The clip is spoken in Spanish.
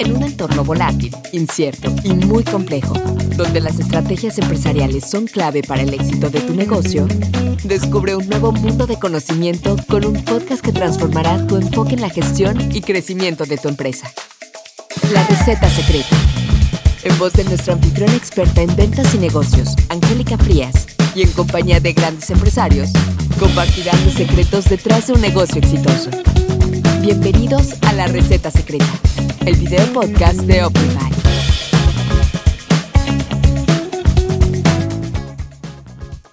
En un entorno volátil, incierto y muy complejo, donde las estrategias empresariales son clave para el éxito de tu negocio, descubre un nuevo mundo de conocimiento con un podcast que transformará tu enfoque en la gestión y crecimiento de tu empresa. La receta secreta. En voz de nuestra anfitriona experta en ventas y negocios, Angélica Frías, y en compañía de grandes empresarios, compartirán los secretos detrás de un negocio exitoso. Bienvenidos a La Receta Secreta, el video podcast de Optify.